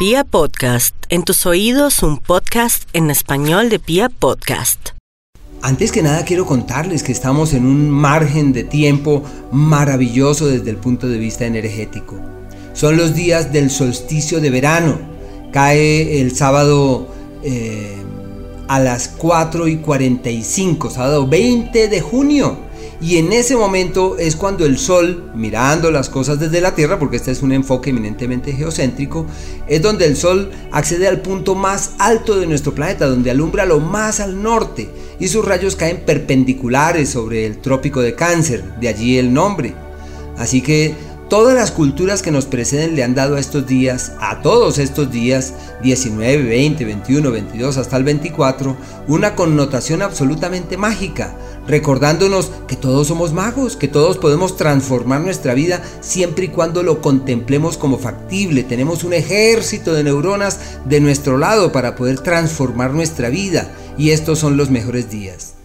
Pia Podcast, en tus oídos un podcast en español de Pia Podcast. Antes que nada quiero contarles que estamos en un margen de tiempo maravilloso desde el punto de vista energético. Son los días del solsticio de verano. Cae el sábado eh, a las 4 y 45, sábado 20 de junio. Y en ese momento es cuando el Sol, mirando las cosas desde la Tierra, porque este es un enfoque eminentemente geocéntrico, es donde el Sol accede al punto más alto de nuestro planeta, donde alumbra lo más al norte, y sus rayos caen perpendiculares sobre el trópico de Cáncer, de allí el nombre. Así que Todas las culturas que nos preceden le han dado a estos días, a todos estos días, 19, 20, 21, 22 hasta el 24, una connotación absolutamente mágica, recordándonos que todos somos magos, que todos podemos transformar nuestra vida siempre y cuando lo contemplemos como factible. Tenemos un ejército de neuronas de nuestro lado para poder transformar nuestra vida y estos son los mejores días.